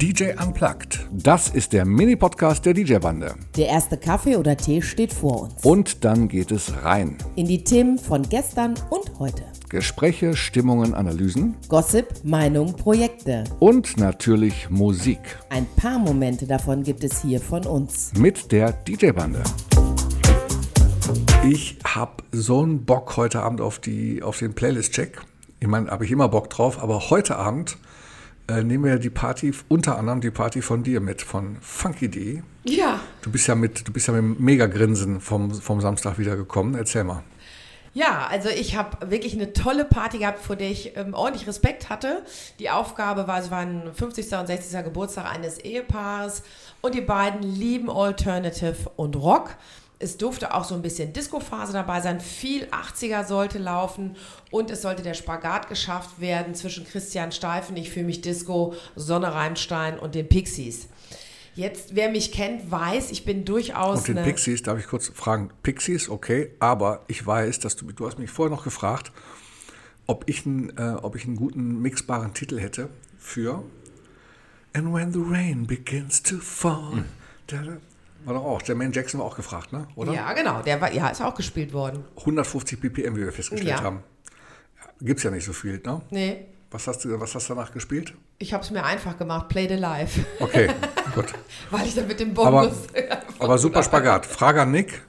DJ Unplugged. Das ist der Mini-Podcast der DJ-Bande. Der erste Kaffee oder Tee steht vor uns. Und dann geht es rein. In die Themen von gestern und heute. Gespräche, Stimmungen, Analysen. Gossip, Meinung, Projekte. Und natürlich Musik. Ein paar Momente davon gibt es hier von uns. Mit der DJ-Bande. Ich habe so einen Bock heute Abend auf, die, auf den Playlist-Check. Ich meine, habe ich immer Bock drauf, aber heute Abend äh, nehmen wir die Party, unter anderem die Party von dir mit, von Funky D. Ja. Du bist ja mit, du bist ja mit einem Mega-Grinsen vom, vom Samstag wiedergekommen. Erzähl mal. Ja, also ich habe wirklich eine tolle Party gehabt, vor der ich ähm, ordentlich Respekt hatte. Die Aufgabe war, es war ein 50. und 60. Geburtstag eines Ehepaares und die beiden lieben Alternative und Rock. Es durfte auch so ein bisschen Disco-Phase dabei sein. Viel 80er sollte laufen und es sollte der Spagat geschafft werden zwischen Christian Steifen, ich fühle mich Disco, Sonne Reimstein und den Pixies. Jetzt, wer mich kennt, weiß, ich bin durchaus. Und den Pixies, darf ich kurz fragen? Pixies, okay, aber ich weiß, dass du, du hast mich vorher noch gefragt, ob ich, ein, äh, ob ich einen guten mixbaren Titel hätte für And when the rain begins to fall. Hm. Da, da, war doch auch. Jermaine Jackson war auch gefragt, ne? Oder? Ja, genau. Der war, ja, ist auch gespielt worden. 150 BPM, wie wir festgestellt ja. haben. Gibt es ja nicht so viel, ne? Nee. Was hast du, was hast du danach gespielt? Ich habe es mir einfach gemacht, Play the Live. Okay, gut. Weil ich dann mit dem Bonus. Aber, aber super Spagat. Frage an Nick.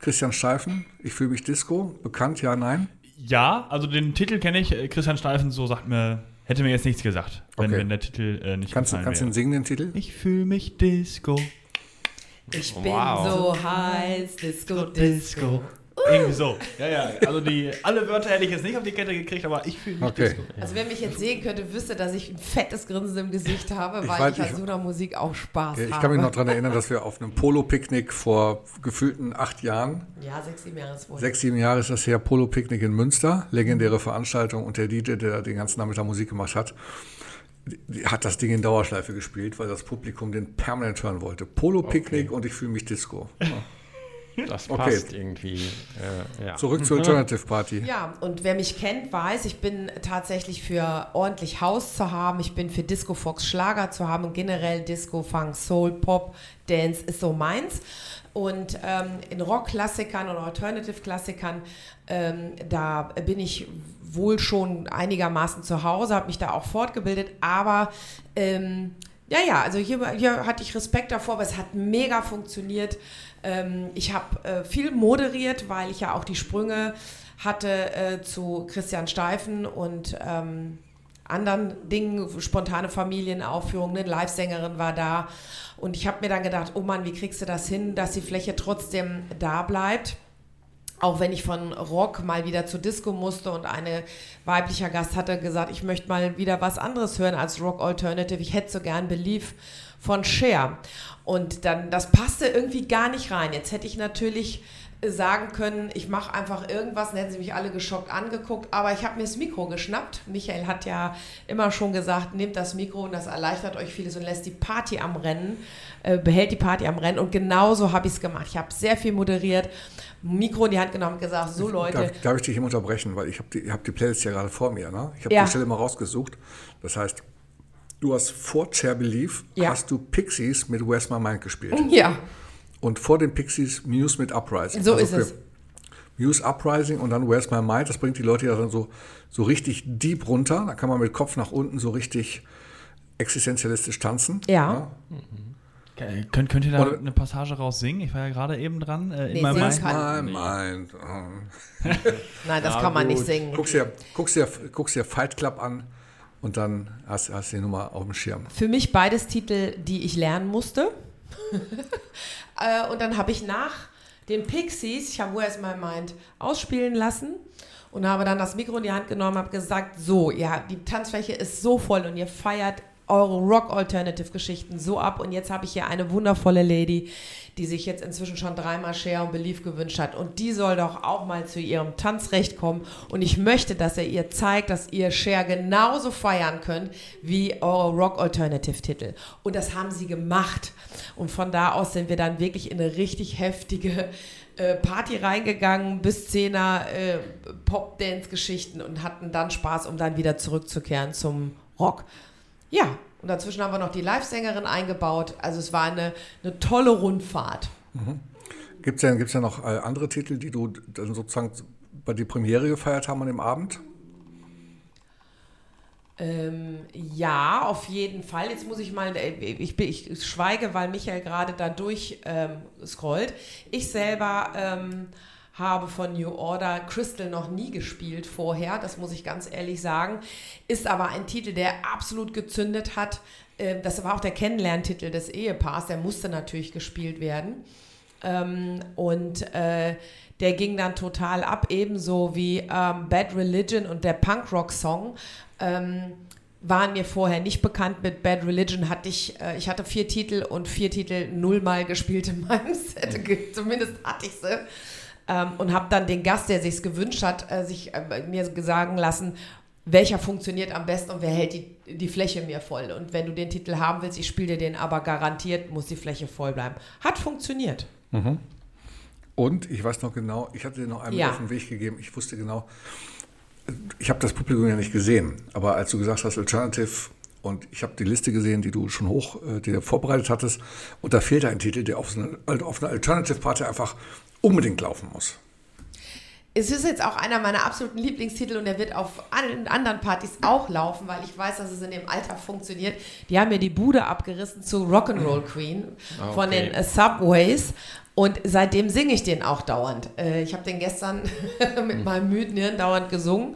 Christian Steifen, ich fühle mich Disco. Bekannt, ja, nein? Ja, also den Titel kenne ich. Christian Steifen, so sagt mir, hätte mir jetzt nichts gesagt, wenn, okay. wenn der Titel äh, nicht Kannst du kannst ihn singen, den Titel? Ich fühle mich Disco. Ich bin wow. so heiß, Disco, Disco. Irgendwie so. Ja, ja. Also die, alle Wörter hätte ich jetzt nicht auf die Kette gekriegt, aber ich fühle mich okay. Disco. Also wer mich jetzt sehen könnte, wüsste, dass ich ein fettes Grinsen im Gesicht habe, weil ich, weiß, ich an so einer Musik auch Spaß ich habe. Ich kann mich noch daran erinnern, dass wir auf einem Polo-Picknick vor gefühlten acht Jahren. Ja, sechs, sieben Jahre ist wohl. Sechs, sieben Jahre ist das her, Polo-Picknick in Münster. Legendäre Veranstaltung und der DJ, der den ganzen Nachmittag Musik gemacht hat hat das Ding in Dauerschleife gespielt, weil das Publikum den permanent hören wollte. Polo-Picknick okay. und ich fühle mich Disco. Das passt okay. irgendwie. Äh, ja. Zurück zur Alternative Party. Ja, und wer mich kennt, weiß, ich bin tatsächlich für ordentlich Haus zu haben. Ich bin für Disco Fox Schlager zu haben. Generell Disco, Funk, Soul, Pop, Dance ist so meins. Und ähm, in Rock-Klassikern und Alternative-Klassikern, ähm, da bin ich wohl schon einigermaßen zu Hause, habe mich da auch fortgebildet, aber ähm, ja, ja, also hier, hier hatte ich Respekt davor, aber es hat mega funktioniert. Ähm, ich habe äh, viel moderiert, weil ich ja auch die Sprünge hatte äh, zu Christian Steifen und ähm, anderen Dingen, spontane Familienaufführungen, eine Live-Sängerin war da. Und ich habe mir dann gedacht, oh Mann, wie kriegst du das hin, dass die Fläche trotzdem da bleibt? Auch wenn ich von Rock mal wieder zu Disco musste und eine weiblicher Gast hatte gesagt, ich möchte mal wieder was anderes hören als Rock Alternative. Ich hätte so gern Belief von Cher. Und dann, das passte irgendwie gar nicht rein. Jetzt hätte ich natürlich sagen können, ich mache einfach irgendwas, dann hätten sie mich alle geschockt angeguckt, aber ich habe mir das Mikro geschnappt. Michael hat ja immer schon gesagt, nehmt das Mikro und das erleichtert euch vieles und lässt die Party am Rennen, äh, behält die Party am Rennen und genauso habe ich es gemacht. Ich habe sehr viel moderiert, Mikro in die Hand genommen und gesagt, so Leute. Darf, darf ich dich immer unterbrechen, weil ich habe die, hab die Playlist ja gerade vor mir. Ne? Ich habe ja. die Stelle mal rausgesucht. Das heißt, du hast vor Chair Belief, ja. hast du Pixies mit Where's My Mind gespielt. Ja. Und vor den Pixies Muse mit Uprising. So also ist es. Muse Uprising und dann Where's My Mind, das bringt die Leute ja dann so, so richtig deep runter. Da kann man mit Kopf nach unten so richtig existenzialistisch tanzen. Ja. ja. Okay. Könnt, könnt ihr da Oder, eine Passage raus singen? Ich war ja gerade eben dran. Äh, nee, in Mind. My Mind. Nein, das ja, kann man gut. nicht singen. Guckst dir, guckst, dir, guckst dir Fight Club an und dann hast, hast du die Nummer auf dem Schirm. Für mich beides Titel, die ich lernen musste. Äh, und dann habe ich nach den Pixies, ich habe Where's My Mind ausspielen lassen und habe dann das Mikro in die Hand genommen, habe gesagt, so, ja, die Tanzfläche ist so voll und ihr feiert eure Rock-Alternative-Geschichten so ab. Und jetzt habe ich hier eine wundervolle Lady, die sich jetzt inzwischen schon dreimal Share und Belief gewünscht hat. Und die soll doch auch mal zu ihrem Tanzrecht kommen. Und ich möchte, dass er ihr zeigt, dass ihr Share genauso feiern könnt wie eure Rock-Alternative-Titel. Und das haben sie gemacht. Und von da aus sind wir dann wirklich in eine richtig heftige äh, Party reingegangen, bis Zehner äh, Pop-Dance-Geschichten und hatten dann Spaß, um dann wieder zurückzukehren zum Rock. Ja, Und dazwischen haben wir noch die Live-Sängerin eingebaut. Also es war eine, eine tolle Rundfahrt. Mhm. Gibt es ja, gibt's ja noch äh, andere Titel, die du dann sozusagen bei der Premiere gefeiert haben an dem Abend? Ähm, ja, auf jeden Fall. Jetzt muss ich mal, äh, ich, ich schweige, weil Michael gerade da durch ähm, scrollt. Ich selber ähm, habe von New Order Crystal noch nie gespielt vorher, das muss ich ganz ehrlich sagen. Ist aber ein Titel, der absolut gezündet hat. Ähm, das war auch der Kennenlerntitel des Ehepaars, der musste natürlich gespielt werden. Ähm, und äh, der ging dann total ab, ebenso wie ähm, Bad Religion und der Punkrock-Song. Ähm, waren mir vorher nicht bekannt. Mit Bad Religion hatte ich, äh, ich hatte vier Titel und vier Titel nullmal gespielt in meinem Set. Zumindest hatte ich sie. Ähm, und habe dann den Gast, der sich gewünscht hat, äh, sich äh, mir sagen lassen, welcher funktioniert am besten und wer hält die, die Fläche mir voll. Und wenn du den Titel haben willst, ich spiele dir den, aber garantiert muss die Fläche voll bleiben. Hat funktioniert. Mhm. Und ich weiß noch genau, ich hatte dir noch einmal ja. auf den Weg gegeben, ich wusste genau, ich habe das Publikum ja nicht gesehen, aber als du gesagt hast, Alternative und ich habe die Liste gesehen, die du schon hoch, äh, die du vorbereitet hattest, und da fehlt ein Titel, der auf, eine, auf einer Alternative Party einfach unbedingt laufen muss. Es ist jetzt auch einer meiner absoluten Lieblingstitel und der wird auf allen anderen Partys auch laufen, weil ich weiß, dass es in dem Alter funktioniert. Die haben mir die Bude abgerissen zu Rock'n'Roll Queen okay. von den uh, Subways und seitdem singe ich den auch dauernd. Äh, ich habe den gestern mit hm. meinem müden Hirn dauernd gesungen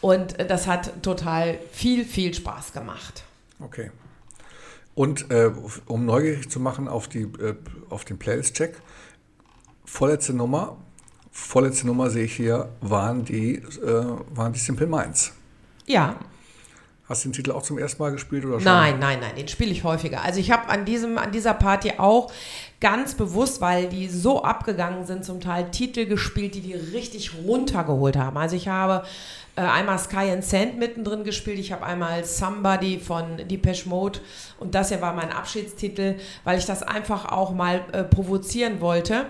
und das hat total viel, viel Spaß gemacht. Okay. Und äh, um neugierig zu machen auf, die, äh, auf den Playlist-Check, vorletzte Nummer, vorletzte Nummer sehe ich hier, waren die, äh, waren die Simple Minds. Ja. Hast du den Titel auch zum ersten Mal gespielt oder schon? Nein, nein, nein, den spiele ich häufiger. Also ich habe an an dieser Party auch ganz bewusst, weil die so abgegangen sind, zum Teil Titel gespielt, die die richtig runtergeholt haben. Also ich habe äh, einmal Sky and Sand mittendrin gespielt, ich habe einmal Somebody von Depeche Mode und das hier war mein Abschiedstitel, weil ich das einfach auch mal äh, provozieren wollte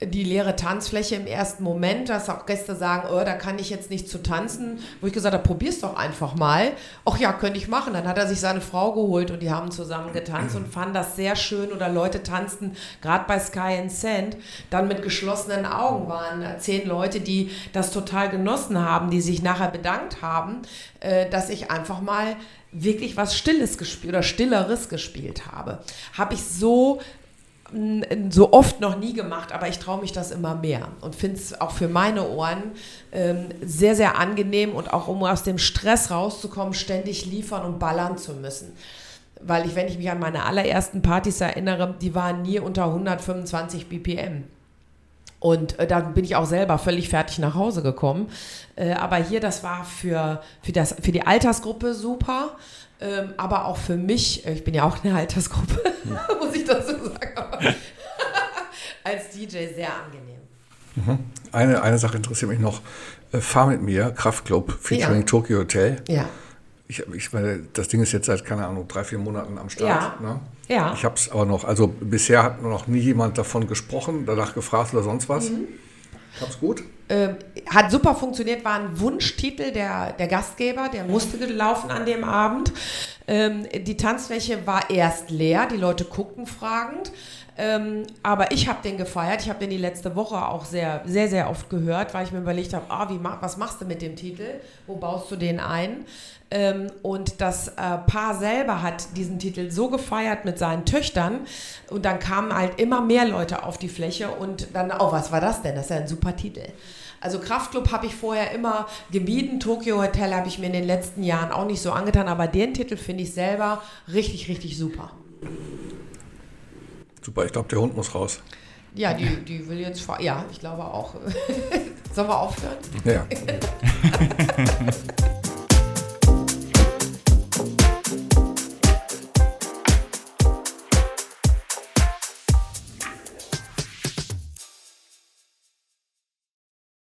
die leere Tanzfläche im ersten Moment, dass auch Gäste sagen, oh, da kann ich jetzt nicht zu tanzen, wo ich gesagt habe, probier's doch einfach mal. Ach ja, könnte ich machen. Dann hat er sich seine Frau geholt und die haben zusammen getanzt und fanden das sehr schön oder Leute tanzten, gerade bei Sky and Sand, dann mit geschlossenen Augen waren zehn Leute, die das total genossen haben, die sich nachher bedankt haben, äh, dass ich einfach mal wirklich was Stilles gespielt oder Stilleres gespielt habe. Habe ich so so oft noch nie gemacht, aber ich traue mich das immer mehr und finde es auch für meine Ohren ähm, sehr, sehr angenehm und auch um aus dem Stress rauszukommen, ständig liefern und ballern zu müssen. Weil ich, wenn ich mich an meine allerersten Partys erinnere, die waren nie unter 125 BPM. Und äh, dann bin ich auch selber völlig fertig nach Hause gekommen. Äh, aber hier, das war für, für, das, für die Altersgruppe super. Ähm, aber auch für mich, äh, ich bin ja auch eine Altersgruppe, muss ich dazu sagen, als DJ sehr angenehm. Mhm. Eine, eine Sache interessiert mich noch. Äh, Fahr mit mir, Kraftclub, featuring ja. Tokyo Hotel. Ja. Ich, ich meine, das Ding ist jetzt seit, keine Ahnung, drei, vier Monaten am Start. Ja. Ne? ja. Ich habe es aber noch, also bisher hat noch nie jemand davon gesprochen, danach gefragt oder sonst was. Mhm. Hab's gut? Ähm, hat super funktioniert, war ein Wunschtitel der, der Gastgeber, der musste laufen an dem Abend. Ähm, die Tanzfläche war erst leer, die Leute guckten fragend. Ähm, aber ich habe den gefeiert. Ich habe den die letzte Woche auch sehr, sehr, sehr oft gehört, weil ich mir überlegt habe, ah, wie, was machst du mit dem Titel? Wo baust du den ein? Ähm, und das äh, Paar selber hat diesen Titel so gefeiert mit seinen Töchtern. Und dann kamen halt immer mehr Leute auf die Fläche und dann, oh, was war das denn? Das ist ja ein super Titel. Also Kraftclub habe ich vorher immer gemieden. Tokyo Hotel habe ich mir in den letzten Jahren auch nicht so angetan. Aber den Titel finde ich selber richtig, richtig super. Super, ich glaube, der Hund muss raus. Ja, die, die will jetzt. Ja, ich glaube auch. Sollen wir aufhören? Ja.